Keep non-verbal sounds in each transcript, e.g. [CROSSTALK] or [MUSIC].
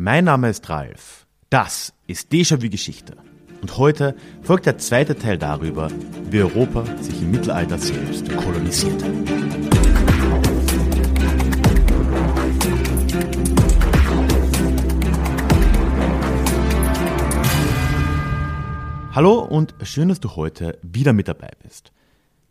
Mein Name ist Ralf. Das ist Déjà-vu Geschichte. Und heute folgt der zweite Teil darüber, wie Europa sich im Mittelalter selbst kolonisierte. Hallo und schön, dass du heute wieder mit dabei bist.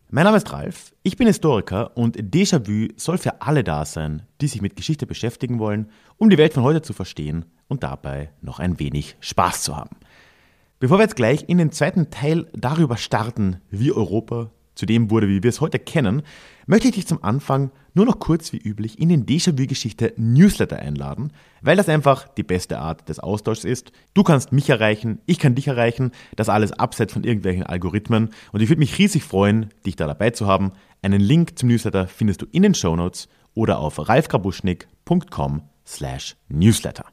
Mein Name ist Ralf, ich bin Historiker und Déjà-vu soll für alle da sein, die sich mit Geschichte beschäftigen wollen, um die Welt von heute zu verstehen und dabei noch ein wenig Spaß zu haben. Bevor wir jetzt gleich in den zweiten Teil darüber starten, wie Europa zu dem wurde, wie wir es heute kennen, möchte ich dich zum Anfang nur noch kurz wie üblich in den Déjà-vu-Geschichte Newsletter einladen, weil das einfach die beste Art des Austauschs ist. Du kannst mich erreichen, ich kann dich erreichen, das alles abseits von irgendwelchen Algorithmen und ich würde mich riesig freuen, dich da dabei zu haben. Einen Link zum Newsletter findest du in den Show Notes oder auf ralfgrabuschnick.com slash newsletter.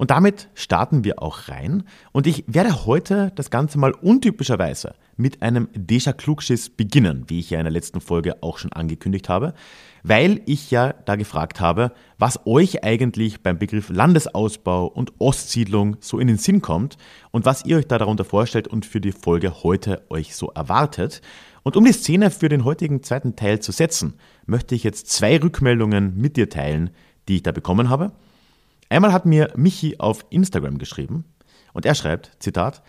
Und damit starten wir auch rein. Und ich werde heute das Ganze mal untypischerweise mit einem Deja Klugschiss beginnen, wie ich ja in der letzten Folge auch schon angekündigt habe, weil ich ja da gefragt habe, was euch eigentlich beim Begriff Landesausbau und Ostsiedlung so in den Sinn kommt und was ihr euch da darunter vorstellt und für die Folge heute euch so erwartet. Und um die Szene für den heutigen zweiten Teil zu setzen, möchte ich jetzt zwei Rückmeldungen mit dir teilen, die ich da bekommen habe. Einmal hat mir Michi auf Instagram geschrieben und er schreibt, Zitat,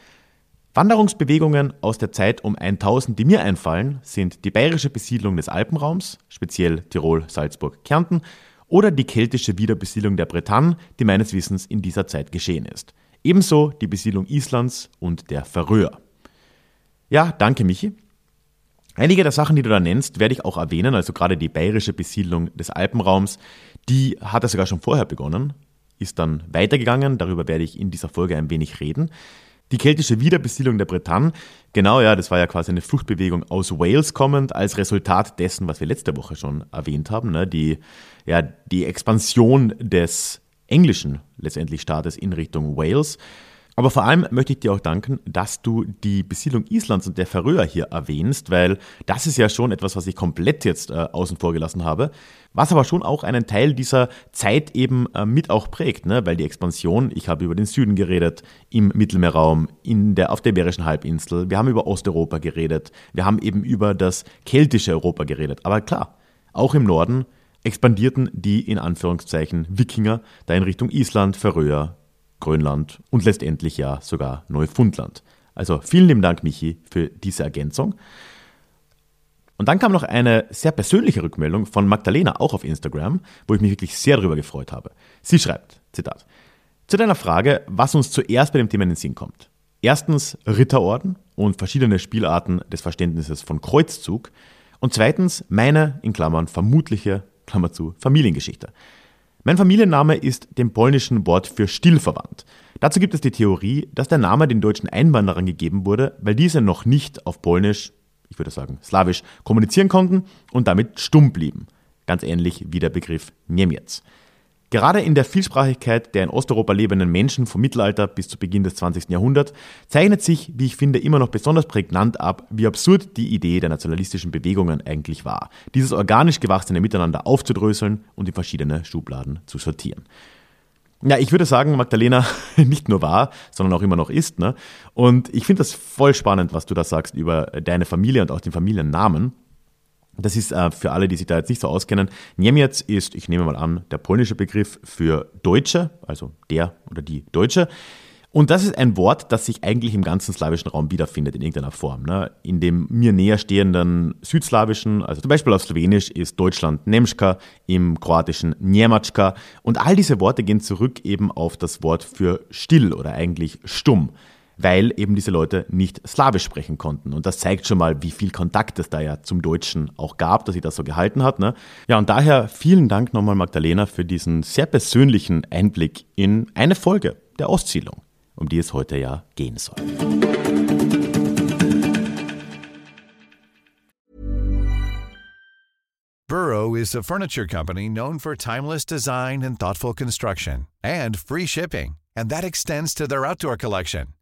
Wanderungsbewegungen aus der Zeit um 1000, die mir einfallen, sind die bayerische Besiedlung des Alpenraums, speziell Tirol, Salzburg, Kärnten, oder die keltische Wiederbesiedlung der Bretagne, die meines Wissens in dieser Zeit geschehen ist. Ebenso die Besiedlung Islands und der Färöer. Ja, danke Michi. Einige der Sachen, die du da nennst, werde ich auch erwähnen, also gerade die bayerische Besiedlung des Alpenraums, die hat er sogar schon vorher begonnen ist dann weitergegangen. Darüber werde ich in dieser Folge ein wenig reden. Die keltische Wiederbesiedlung der Bretagne, genau ja, das war ja quasi eine Fluchtbewegung aus Wales kommend, als Resultat dessen, was wir letzte Woche schon erwähnt haben, ne? die, ja, die Expansion des englischen letztendlich Staates in Richtung Wales. Aber vor allem möchte ich dir auch danken, dass du die Besiedlung Islands und der Färöer hier erwähnst, weil das ist ja schon etwas, was ich komplett jetzt äh, außen vor gelassen habe, was aber schon auch einen Teil dieser Zeit eben äh, mit auch prägt, ne? weil die Expansion, ich habe über den Süden geredet, im Mittelmeerraum, in der, auf der Iberischen Halbinsel, wir haben über Osteuropa geredet, wir haben eben über das keltische Europa geredet. Aber klar, auch im Norden expandierten die in Anführungszeichen Wikinger da in Richtung Island, Färöer, Grönland und letztendlich ja sogar Neufundland. Also vielen lieben Dank, Michi, für diese Ergänzung. Und dann kam noch eine sehr persönliche Rückmeldung von Magdalena, auch auf Instagram, wo ich mich wirklich sehr darüber gefreut habe. Sie schreibt, Zitat, zu deiner Frage, was uns zuerst bei dem Thema in den Sinn kommt. Erstens Ritterorden und verschiedene Spielarten des Verständnisses von Kreuzzug. Und zweitens meine, in Klammern, vermutliche, Klammer zu, Familiengeschichte. Mein Familienname ist dem polnischen Wort für still verwandt. Dazu gibt es die Theorie, dass der Name den deutschen Einwanderern gegeben wurde, weil diese noch nicht auf Polnisch, ich würde sagen slawisch, kommunizieren konnten und damit stumm blieben. Ganz ähnlich wie der Begriff Niemiec. Gerade in der Vielsprachigkeit der in Osteuropa lebenden Menschen vom Mittelalter bis zu Beginn des 20. Jahrhunderts zeichnet sich, wie ich finde, immer noch besonders prägnant ab, wie absurd die Idee der nationalistischen Bewegungen eigentlich war, dieses organisch gewachsene Miteinander aufzudröseln und in verschiedene Schubladen zu sortieren. Ja, ich würde sagen, Magdalena [LAUGHS] nicht nur war, sondern auch immer noch ist. Ne? Und ich finde das voll spannend, was du da sagst über deine Familie und auch den Familiennamen. Das ist äh, für alle, die sich da jetzt nicht so auskennen. Niemiec ist, ich nehme mal an, der polnische Begriff für Deutsche, also der oder die Deutsche. Und das ist ein Wort, das sich eigentlich im ganzen slawischen Raum wiederfindet in irgendeiner Form. Ne? In dem mir näher stehenden südslawischen, also zum Beispiel auf Slowenisch ist Deutschland Nemschka, im Kroatischen Njemačka. Und all diese Worte gehen zurück eben auf das Wort für still oder eigentlich stumm weil eben diese Leute nicht Slawisch sprechen konnten. Und das zeigt schon mal, wie viel Kontakt es da ja zum Deutschen auch gab, dass sie das so gehalten hat. Ne? Ja, und daher vielen Dank nochmal Magdalena für diesen sehr persönlichen Einblick in eine Folge der Ostsiedlung, um die es heute ja gehen soll. Burrow is a furniture company known for timeless design and thoughtful construction and free shipping, and that extends to their outdoor collection.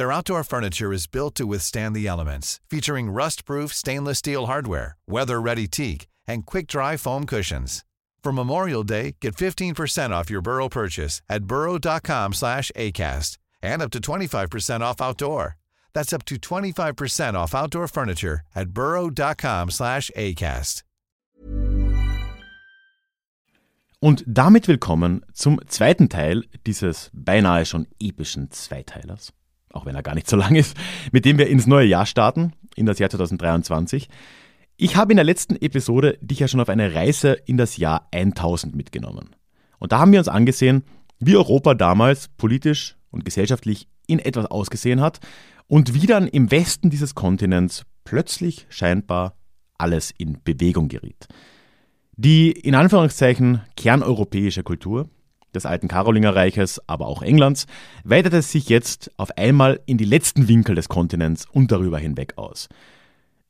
Their outdoor furniture is built to withstand the elements, featuring rust-proof stainless steel hardware, weather-ready teak, and quick-dry foam cushions. For Memorial Day, get 15% off your Burrow purchase at burrow.com slash ACAST and up to 25% off outdoor. That's up to 25% off outdoor furniture at burrow.com slash ACAST. Und damit willkommen zum zweiten Teil dieses beinahe schon epischen Zweiteilers, auch wenn er gar nicht so [LAUGHS] lang ist, mit dem wir ins neue Jahr starten, in das Jahr 2023. Ich habe in der letzten Episode dich ja schon auf eine Reise in das Jahr 1000 mitgenommen. Und da haben wir uns angesehen, wie Europa damals politisch und gesellschaftlich in etwas ausgesehen hat und wie dann im Westen dieses Kontinents plötzlich scheinbar alles in Bewegung geriet. Die in Anführungszeichen kerneuropäische Kultur des alten Karolingerreiches, aber auch Englands, weitete sich jetzt auf einmal in die letzten Winkel des Kontinents und darüber hinweg aus.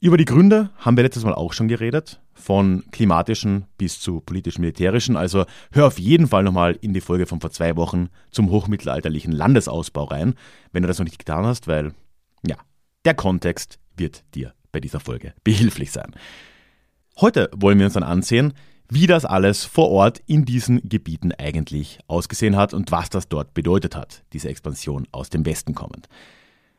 Über die Gründe haben wir letztes Mal auch schon geredet, von klimatischen bis zu politisch-militärischen. Also hör auf jeden Fall nochmal in die Folge von vor zwei Wochen zum hochmittelalterlichen Landesausbau rein, wenn du das noch nicht getan hast, weil, ja, der Kontext wird dir bei dieser Folge behilflich sein. Heute wollen wir uns dann ansehen, wie das alles vor Ort in diesen Gebieten eigentlich ausgesehen hat und was das dort bedeutet hat, diese Expansion aus dem Westen kommend.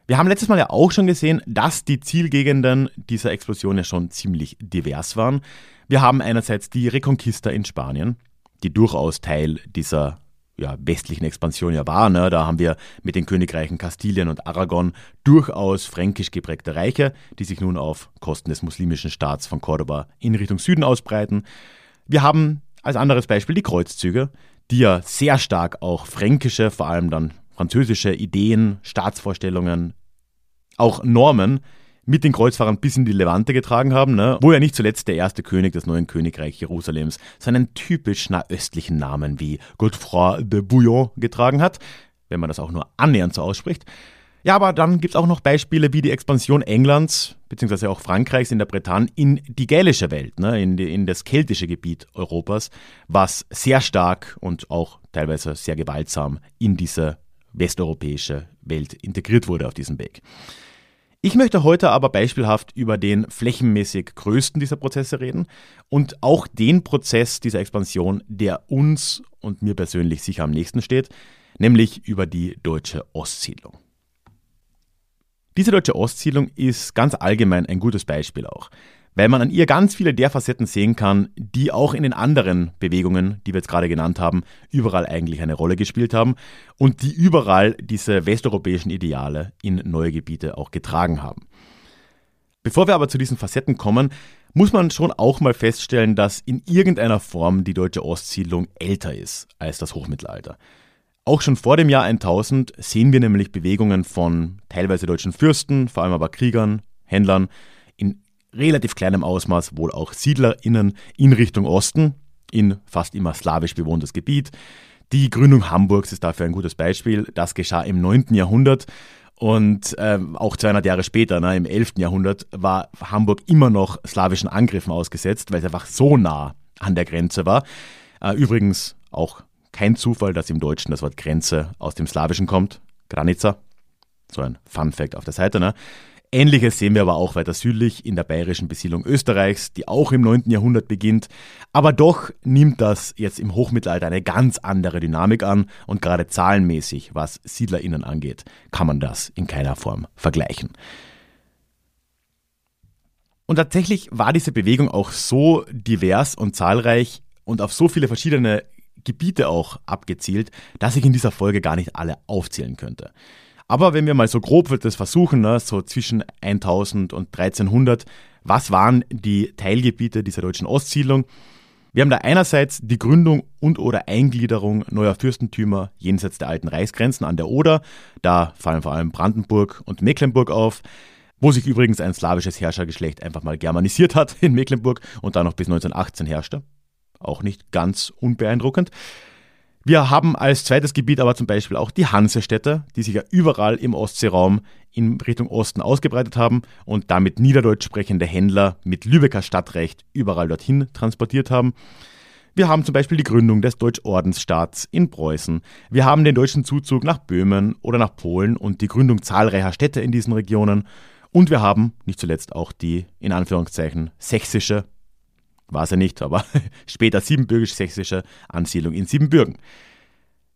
Wir haben letztes Mal ja auch schon gesehen, dass die Zielgegenden dieser Explosion ja schon ziemlich divers waren. Wir haben einerseits die Reconquista in Spanien, die durchaus Teil dieser ja, westlichen Expansion ja war. Ne? Da haben wir mit den Königreichen Kastilien und Aragon durchaus fränkisch geprägte Reiche, die sich nun auf Kosten des muslimischen Staats von Cordoba in Richtung Süden ausbreiten. Wir haben als anderes Beispiel die Kreuzzüge, die ja sehr stark auch fränkische, vor allem dann französische Ideen, Staatsvorstellungen, auch Normen mit den Kreuzfahrern bis in die Levante getragen haben, ne? wo ja nicht zuletzt der erste König des neuen Königreichs Jerusalems seinen typisch nahöstlichen Namen wie Godefroy de Bouillon getragen hat, wenn man das auch nur annähernd so ausspricht. Ja, aber dann gibt es auch noch Beispiele wie die Expansion Englands bzw. auch Frankreichs in der Bretagne in die gälische Welt, ne, in, die, in das keltische Gebiet Europas, was sehr stark und auch teilweise sehr gewaltsam in diese westeuropäische Welt integriert wurde auf diesem Weg. Ich möchte heute aber beispielhaft über den flächenmäßig größten dieser Prozesse reden und auch den Prozess dieser Expansion, der uns und mir persönlich sicher am nächsten steht, nämlich über die deutsche Ostsiedlung. Diese deutsche Ostsiedlung ist ganz allgemein ein gutes Beispiel auch weil man an ihr ganz viele der Facetten sehen kann, die auch in den anderen Bewegungen, die wir jetzt gerade genannt haben, überall eigentlich eine Rolle gespielt haben und die überall diese westeuropäischen Ideale in neue Gebiete auch getragen haben. Bevor wir aber zu diesen Facetten kommen, muss man schon auch mal feststellen, dass in irgendeiner Form die deutsche Ostsiedlung älter ist als das Hochmittelalter. Auch schon vor dem Jahr 1000 sehen wir nämlich Bewegungen von teilweise deutschen Fürsten, vor allem aber Kriegern, Händlern, in relativ kleinem Ausmaß wohl auch SiedlerInnen in Richtung Osten, in fast immer slawisch bewohntes Gebiet. Die Gründung Hamburgs ist dafür ein gutes Beispiel. Das geschah im 9. Jahrhundert und ähm, auch 200 Jahre später, ne, im 11. Jahrhundert, war Hamburg immer noch slawischen Angriffen ausgesetzt, weil es einfach so nah an der Grenze war. Äh, übrigens auch kein Zufall, dass im Deutschen das Wort Grenze aus dem Slawischen kommt. Granica. So ein Fun Fact auf der Seite. Ne? Ähnliches sehen wir aber auch weiter südlich in der bayerischen Besiedlung Österreichs, die auch im 9. Jahrhundert beginnt. Aber doch nimmt das jetzt im Hochmittelalter eine ganz andere Dynamik an und gerade zahlenmäßig, was SiedlerInnen angeht, kann man das in keiner Form vergleichen. Und tatsächlich war diese Bewegung auch so divers und zahlreich und auf so viele verschiedene Gebiete auch abgezielt, dass ich in dieser Folge gar nicht alle aufzählen könnte. Aber wenn wir mal so grob das versuchen, ne, so zwischen 1000 und 1300, was waren die Teilgebiete dieser deutschen Ostsiedlung? Wir haben da einerseits die Gründung und oder Eingliederung neuer Fürstentümer jenseits der alten Reichsgrenzen an der Oder. Da fallen vor allem Brandenburg und Mecklenburg auf, wo sich übrigens ein slawisches Herrschergeschlecht einfach mal germanisiert hat in Mecklenburg und dann noch bis 1918 herrschte. Auch nicht ganz unbeeindruckend. Wir haben als zweites Gebiet aber zum Beispiel auch die Hansestädte, die sich ja überall im Ostseeraum in Richtung Osten ausgebreitet haben und damit niederdeutsch sprechende Händler mit Lübecker Stadtrecht überall dorthin transportiert haben. Wir haben zum Beispiel die Gründung des Deutschordensstaats in Preußen. Wir haben den deutschen Zuzug nach Böhmen oder nach Polen und die Gründung zahlreicher Städte in diesen Regionen. Und wir haben nicht zuletzt auch die, in Anführungszeichen, sächsische war es ja nicht, aber [LAUGHS] später siebenbürgisch-sächsische Ansiedlung in Siebenbürgen.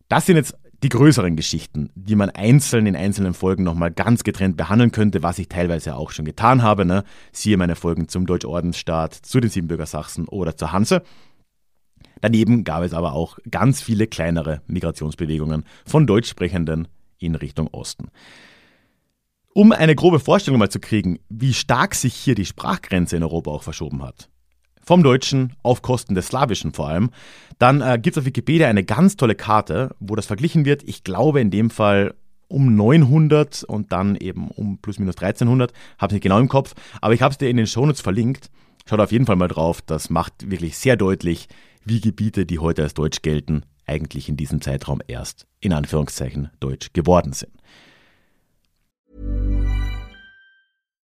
Das sind jetzt die größeren Geschichten, die man einzeln in einzelnen Folgen nochmal ganz getrennt behandeln könnte, was ich teilweise auch schon getan habe. Ne? Siehe meine Folgen zum Deutschordensstaat, zu den Siebenbürger Sachsen oder zur Hanse. Daneben gab es aber auch ganz viele kleinere Migrationsbewegungen von Deutschsprechenden in Richtung Osten. Um eine grobe Vorstellung mal zu kriegen, wie stark sich hier die Sprachgrenze in Europa auch verschoben hat, vom Deutschen auf Kosten des Slawischen vor allem, dann äh, gibt es auf Wikipedia eine ganz tolle Karte, wo das verglichen wird. Ich glaube in dem Fall um 900 und dann eben um plus minus 1300, habe ich nicht genau im Kopf, aber ich habe es dir in den Shownotes verlinkt. Schaut auf jeden Fall mal drauf, das macht wirklich sehr deutlich, wie Gebiete, die heute als deutsch gelten, eigentlich in diesem Zeitraum erst in Anführungszeichen deutsch geworden sind.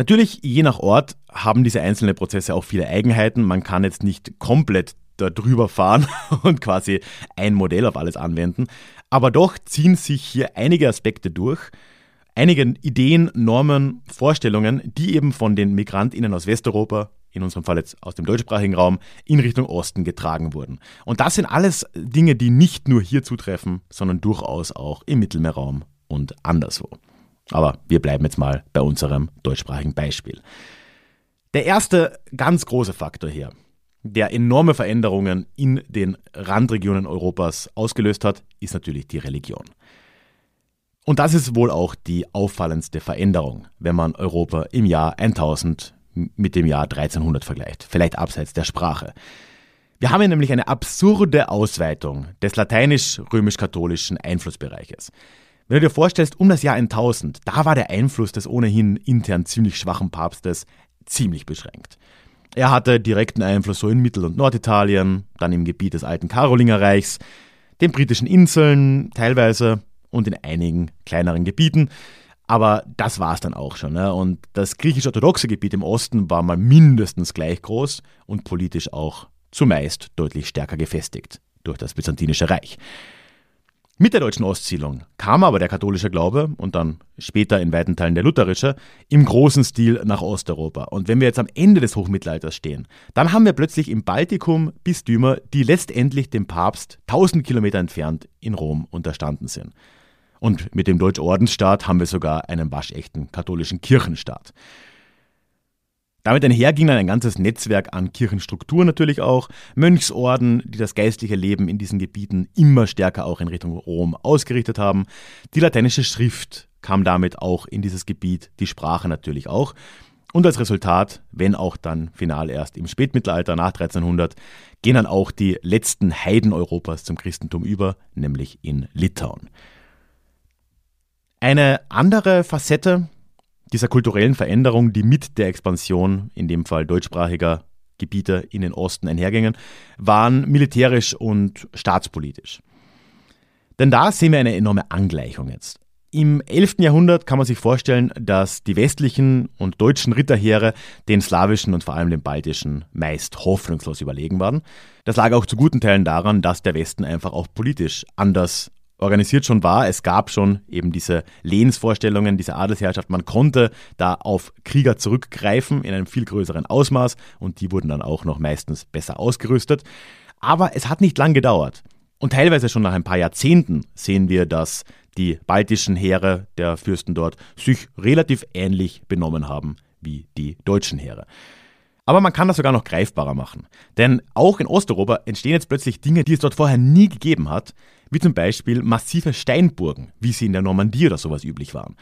Natürlich, je nach Ort haben diese einzelnen Prozesse auch viele Eigenheiten. Man kann jetzt nicht komplett darüber fahren [LAUGHS] und quasi ein Modell auf alles anwenden. Aber doch ziehen sich hier einige Aspekte durch, einige Ideen, Normen, Vorstellungen, die eben von den MigrantInnen aus Westeuropa, in unserem Fall jetzt aus dem deutschsprachigen Raum, in Richtung Osten getragen wurden. Und das sind alles Dinge, die nicht nur hier zutreffen, sondern durchaus auch im Mittelmeerraum und anderswo. Aber wir bleiben jetzt mal bei unserem deutschsprachigen Beispiel. Der erste ganz große Faktor hier, der enorme Veränderungen in den Randregionen Europas ausgelöst hat, ist natürlich die Religion. Und das ist wohl auch die auffallendste Veränderung, wenn man Europa im Jahr 1000 mit dem Jahr 1300 vergleicht, vielleicht abseits der Sprache. Wir haben hier nämlich eine absurde Ausweitung des lateinisch-römisch-katholischen Einflussbereiches. Wenn du dir vorstellst, um das Jahr 1000, da war der Einfluss des ohnehin intern ziemlich schwachen Papstes ziemlich beschränkt. Er hatte direkten Einfluss so in Mittel- und Norditalien, dann im Gebiet des alten Karolingerreichs, den britischen Inseln teilweise und in einigen kleineren Gebieten. Aber das war es dann auch schon. Ne? Und das griechisch-orthodoxe Gebiet im Osten war mal mindestens gleich groß und politisch auch zumeist deutlich stärker gefestigt durch das Byzantinische Reich. Mit der deutschen Ostsiedlung kam aber der katholische Glaube und dann später in weiten Teilen der lutherische im großen Stil nach Osteuropa. Und wenn wir jetzt am Ende des Hochmittelalters stehen, dann haben wir plötzlich im Baltikum Bistümer, die letztendlich dem Papst 1000 Kilometer entfernt in Rom unterstanden sind. Und mit dem Deutschordensstaat haben wir sogar einen waschechten katholischen Kirchenstaat. Damit einher ging dann ein ganzes Netzwerk an Kirchenstrukturen natürlich auch, Mönchsorden, die das geistliche Leben in diesen Gebieten immer stärker auch in Richtung Rom ausgerichtet haben. Die lateinische Schrift kam damit auch in dieses Gebiet, die Sprache natürlich auch. Und als Resultat, wenn auch dann final erst im Spätmittelalter nach 1300, gehen dann auch die letzten Heiden Europas zum Christentum über, nämlich in Litauen. Eine andere Facette dieser kulturellen Veränderung, die mit der Expansion, in dem Fall deutschsprachiger Gebiete in den Osten einhergingen, waren militärisch und staatspolitisch. Denn da sehen wir eine enorme Angleichung jetzt. Im 11. Jahrhundert kann man sich vorstellen, dass die westlichen und deutschen Ritterheere den slawischen und vor allem den baltischen meist hoffnungslos überlegen waren. Das lag auch zu guten Teilen daran, dass der Westen einfach auch politisch anders organisiert schon war. Es gab schon eben diese Lehnsvorstellungen, diese Adelsherrschaft. Man konnte da auf Krieger zurückgreifen in einem viel größeren Ausmaß und die wurden dann auch noch meistens besser ausgerüstet. Aber es hat nicht lang gedauert. Und teilweise schon nach ein paar Jahrzehnten sehen wir, dass die baltischen Heere der Fürsten dort sich relativ ähnlich benommen haben wie die deutschen Heere. Aber man kann das sogar noch greifbarer machen. Denn auch in Osteuropa entstehen jetzt plötzlich Dinge, die es dort vorher nie gegeben hat, wie zum Beispiel massive Steinburgen, wie sie in der Normandie oder sowas üblich waren.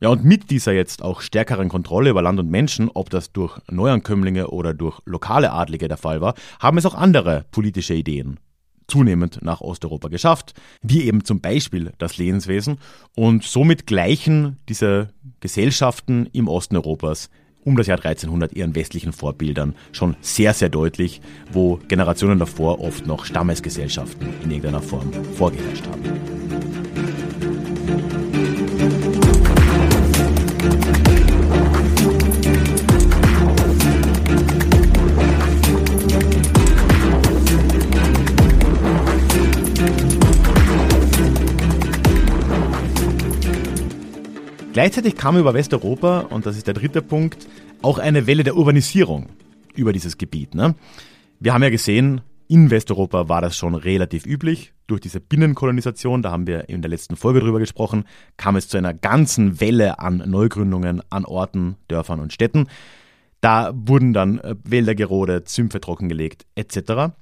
Ja, und mit dieser jetzt auch stärkeren Kontrolle über Land und Menschen, ob das durch Neuankömmlinge oder durch lokale Adlige der Fall war, haben es auch andere politische Ideen zunehmend nach Osteuropa geschafft, wie eben zum Beispiel das Lehenswesen. Und somit gleichen diese Gesellschaften im Osten Europas um das Jahr 1300 ihren westlichen Vorbildern schon sehr, sehr deutlich, wo Generationen davor oft noch Stammesgesellschaften in irgendeiner Form vorgeherrscht haben. Gleichzeitig kam über Westeuropa, und das ist der dritte Punkt, auch eine Welle der Urbanisierung über dieses Gebiet. Ne? Wir haben ja gesehen, in Westeuropa war das schon relativ üblich. Durch diese Binnenkolonisation, da haben wir in der letzten Folge drüber gesprochen, kam es zu einer ganzen Welle an Neugründungen an Orten, Dörfern und Städten. Da wurden dann äh, Wälder gerodet, Sümpfe trockengelegt etc.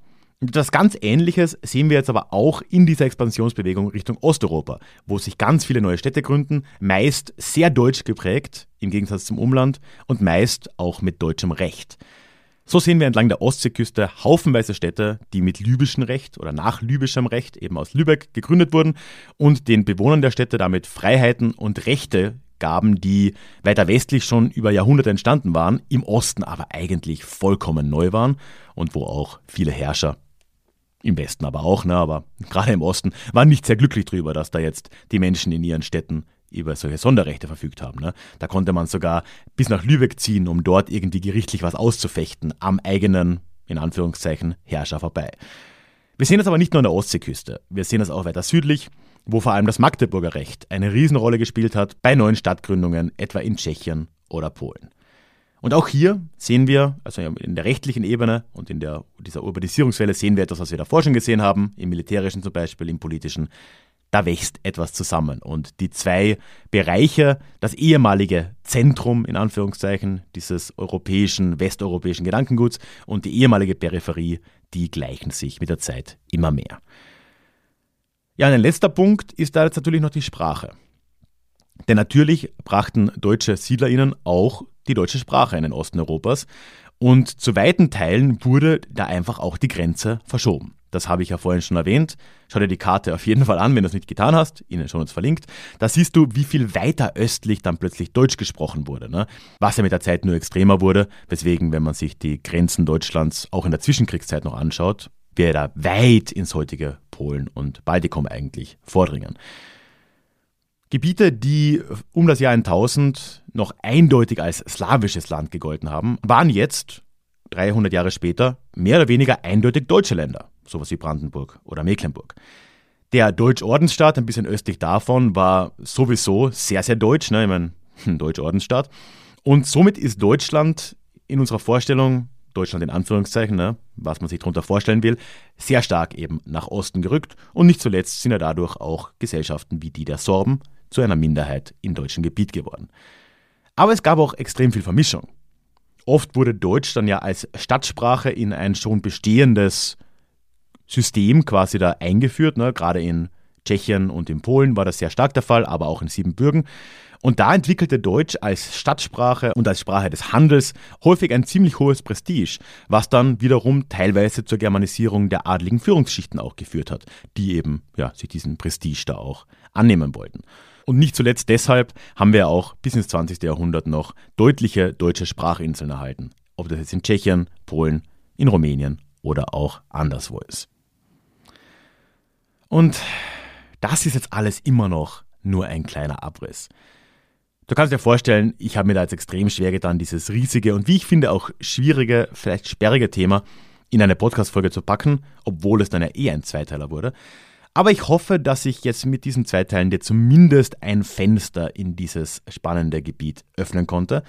Etwas ganz Ähnliches sehen wir jetzt aber auch in dieser Expansionsbewegung Richtung Osteuropa, wo sich ganz viele neue Städte gründen, meist sehr deutsch geprägt, im Gegensatz zum Umland, und meist auch mit deutschem Recht. So sehen wir entlang der Ostseeküste haufenweise Städte, die mit libyschem Recht oder nach libyschem Recht eben aus Lübeck gegründet wurden und den Bewohnern der Städte damit Freiheiten und Rechte gaben, die weiter westlich schon über Jahrhunderte entstanden waren, im Osten aber eigentlich vollkommen neu waren und wo auch viele Herrscher im Westen aber auch, ne, aber gerade im Osten, waren nicht sehr glücklich drüber, dass da jetzt die Menschen in ihren Städten über solche Sonderrechte verfügt haben. Ne? Da konnte man sogar bis nach Lübeck ziehen, um dort irgendwie gerichtlich was auszufechten, am eigenen, in Anführungszeichen, Herrscher vorbei. Wir sehen das aber nicht nur an der Ostseeküste, wir sehen das auch weiter südlich, wo vor allem das Magdeburger Recht eine Riesenrolle gespielt hat bei neuen Stadtgründungen, etwa in Tschechien oder Polen. Und auch hier sehen wir, also in der rechtlichen Ebene und in der, dieser Urbanisierungswelle sehen wir etwas, was wir davor schon gesehen haben, im militärischen zum Beispiel, im politischen. Da wächst etwas zusammen. Und die zwei Bereiche, das ehemalige Zentrum in Anführungszeichen dieses europäischen, westeuropäischen Gedankenguts und die ehemalige Peripherie, die gleichen sich mit der Zeit immer mehr. Ja, ein letzter Punkt ist da jetzt natürlich noch die Sprache. Denn natürlich brachten deutsche SiedlerInnen auch die deutsche Sprache in den Osten Europas. Und zu weiten Teilen wurde da einfach auch die Grenze verschoben. Das habe ich ja vorhin schon erwähnt. Schau dir die Karte auf jeden Fall an, wenn du es nicht getan hast. Ihnen schon uns verlinkt. Da siehst du, wie viel weiter östlich dann plötzlich Deutsch gesprochen wurde. Ne? Was ja mit der Zeit nur extremer wurde. Weswegen, wenn man sich die Grenzen Deutschlands auch in der Zwischenkriegszeit noch anschaut, wir da weit ins heutige Polen und Baltikum eigentlich vordringen. Gebiete, die um das Jahr 1000 noch eindeutig als slawisches Land gegolten haben, waren jetzt, 300 Jahre später, mehr oder weniger eindeutig deutsche Länder, sowas wie Brandenburg oder Mecklenburg. Der Deutschordensstaat, ein bisschen östlich davon, war sowieso sehr, sehr deutsch, ne? ich meine, [LAUGHS] Deutschordensstaat. Und somit ist Deutschland in unserer Vorstellung, Deutschland in Anführungszeichen, ne, was man sich darunter vorstellen will, sehr stark eben nach Osten gerückt. Und nicht zuletzt sind ja dadurch auch Gesellschaften wie die der Sorben zu einer Minderheit im deutschen Gebiet geworden. Aber es gab auch extrem viel Vermischung. Oft wurde Deutsch dann ja als Stadtsprache in ein schon bestehendes System quasi da eingeführt. Ne? Gerade in Tschechien und in Polen war das sehr stark der Fall, aber auch in Siebenbürgen. Und da entwickelte Deutsch als Stadtsprache und als Sprache des Handels häufig ein ziemlich hohes Prestige, was dann wiederum teilweise zur Germanisierung der adligen Führungsschichten auch geführt hat, die eben ja, sich diesen Prestige da auch annehmen wollten. Und nicht zuletzt deshalb haben wir auch bis ins 20. Jahrhundert noch deutliche deutsche Sprachinseln erhalten. Ob das jetzt in Tschechien, Polen, in Rumänien oder auch anderswo ist. Und das ist jetzt alles immer noch nur ein kleiner Abriss. Du kannst dir vorstellen, ich habe mir da jetzt extrem schwer getan, dieses riesige und wie ich finde auch schwierige, vielleicht sperrige Thema in eine Podcast-Folge zu packen, obwohl es dann ja eh ein Zweiteiler wurde. Aber ich hoffe, dass ich jetzt mit diesen zwei Teilen dir zumindest ein Fenster in dieses spannende Gebiet öffnen konnte.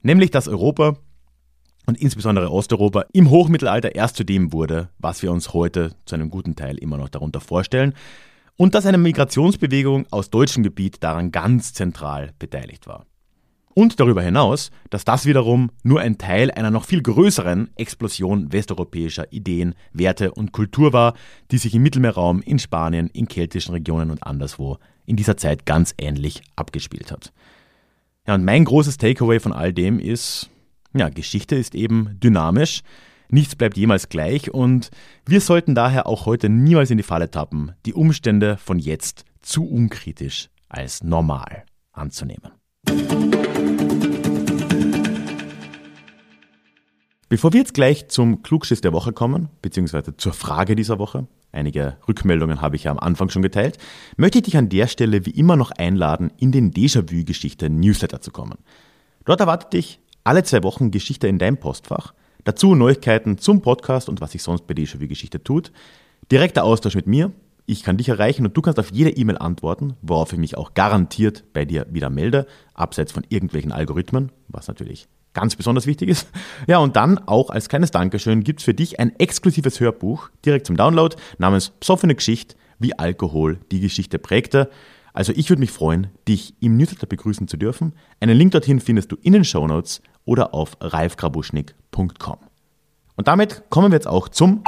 Nämlich, dass Europa und insbesondere Osteuropa im Hochmittelalter erst zu dem wurde, was wir uns heute zu einem guten Teil immer noch darunter vorstellen. Und dass eine Migrationsbewegung aus deutschem Gebiet daran ganz zentral beteiligt war. Und darüber hinaus, dass das wiederum nur ein Teil einer noch viel größeren Explosion westeuropäischer Ideen, Werte und Kultur war, die sich im Mittelmeerraum, in Spanien, in keltischen Regionen und anderswo in dieser Zeit ganz ähnlich abgespielt hat. Ja, und mein großes Takeaway von all dem ist, ja, Geschichte ist eben dynamisch, nichts bleibt jemals gleich und wir sollten daher auch heute niemals in die Falle tappen, die Umstände von jetzt zu unkritisch als normal anzunehmen. Bevor wir jetzt gleich zum Klugschiss der Woche kommen, beziehungsweise zur Frage dieser Woche, einige Rückmeldungen habe ich ja am Anfang schon geteilt, möchte ich dich an der Stelle wie immer noch einladen, in den Déjà-vu-Geschichte Newsletter zu kommen. Dort erwartet dich alle zwei Wochen Geschichte in deinem Postfach, dazu Neuigkeiten zum Podcast und was sich sonst bei Déjà-vu-Geschichte tut, direkter Austausch mit mir, ich kann dich erreichen und du kannst auf jede E-Mail antworten, worauf ich mich auch garantiert bei dir wieder melde, abseits von irgendwelchen Algorithmen, was natürlich ganz besonders wichtig ist. Ja, und dann auch als kleines Dankeschön gibt es für dich ein exklusives Hörbuch direkt zum Download namens Psoffene Geschichte, wie Alkohol die Geschichte prägte. Also ich würde mich freuen, dich im Newsletter begrüßen zu dürfen. Einen Link dorthin findest du in den Show Notes oder auf ralfgrabuschnik.com. Und damit kommen wir jetzt auch zum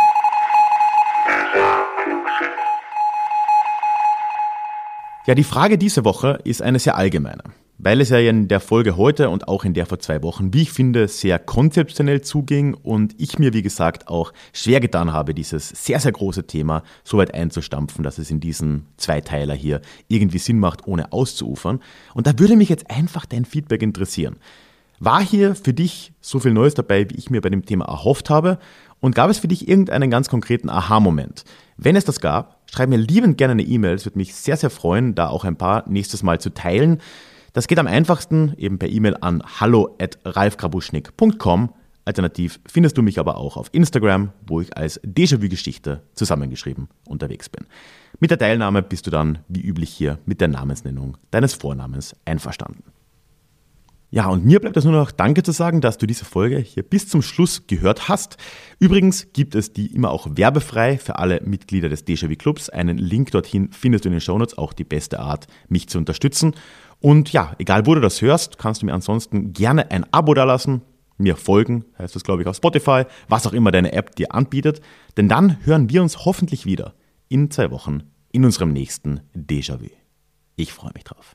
Ja, die Frage diese Woche ist eine sehr allgemeine weil es ja in der Folge heute und auch in der vor zwei Wochen, wie ich finde, sehr konzeptionell zuging und ich mir, wie gesagt, auch schwer getan habe, dieses sehr, sehr große Thema so weit einzustampfen, dass es in diesen zwei Teiler hier irgendwie Sinn macht, ohne auszuufern. Und da würde mich jetzt einfach dein Feedback interessieren. War hier für dich so viel Neues dabei, wie ich mir bei dem Thema erhofft habe? Und gab es für dich irgendeinen ganz konkreten Aha-Moment? Wenn es das gab, schreib mir liebend gerne eine E-Mail. Es würde mich sehr, sehr freuen, da auch ein paar nächstes Mal zu teilen. Das geht am einfachsten eben per E-Mail an hallo at ralfgrabuschnick.com. Alternativ findest du mich aber auch auf Instagram, wo ich als Déjà-vu-Geschichte zusammengeschrieben unterwegs bin. Mit der Teilnahme bist du dann, wie üblich hier, mit der Namensnennung deines Vornamens einverstanden. Ja, und mir bleibt es nur noch Danke zu sagen, dass du diese Folge hier bis zum Schluss gehört hast. Übrigens gibt es die immer auch werbefrei für alle Mitglieder des Déjà-vu Clubs. Einen Link dorthin findest du in den Shownotes, auch die beste Art, mich zu unterstützen. Und ja, egal wo du das hörst, kannst du mir ansonsten gerne ein Abo dalassen, mir folgen, heißt das glaube ich auf Spotify, was auch immer deine App dir anbietet, denn dann hören wir uns hoffentlich wieder in zwei Wochen in unserem nächsten Déjà-vu. Ich freue mich drauf.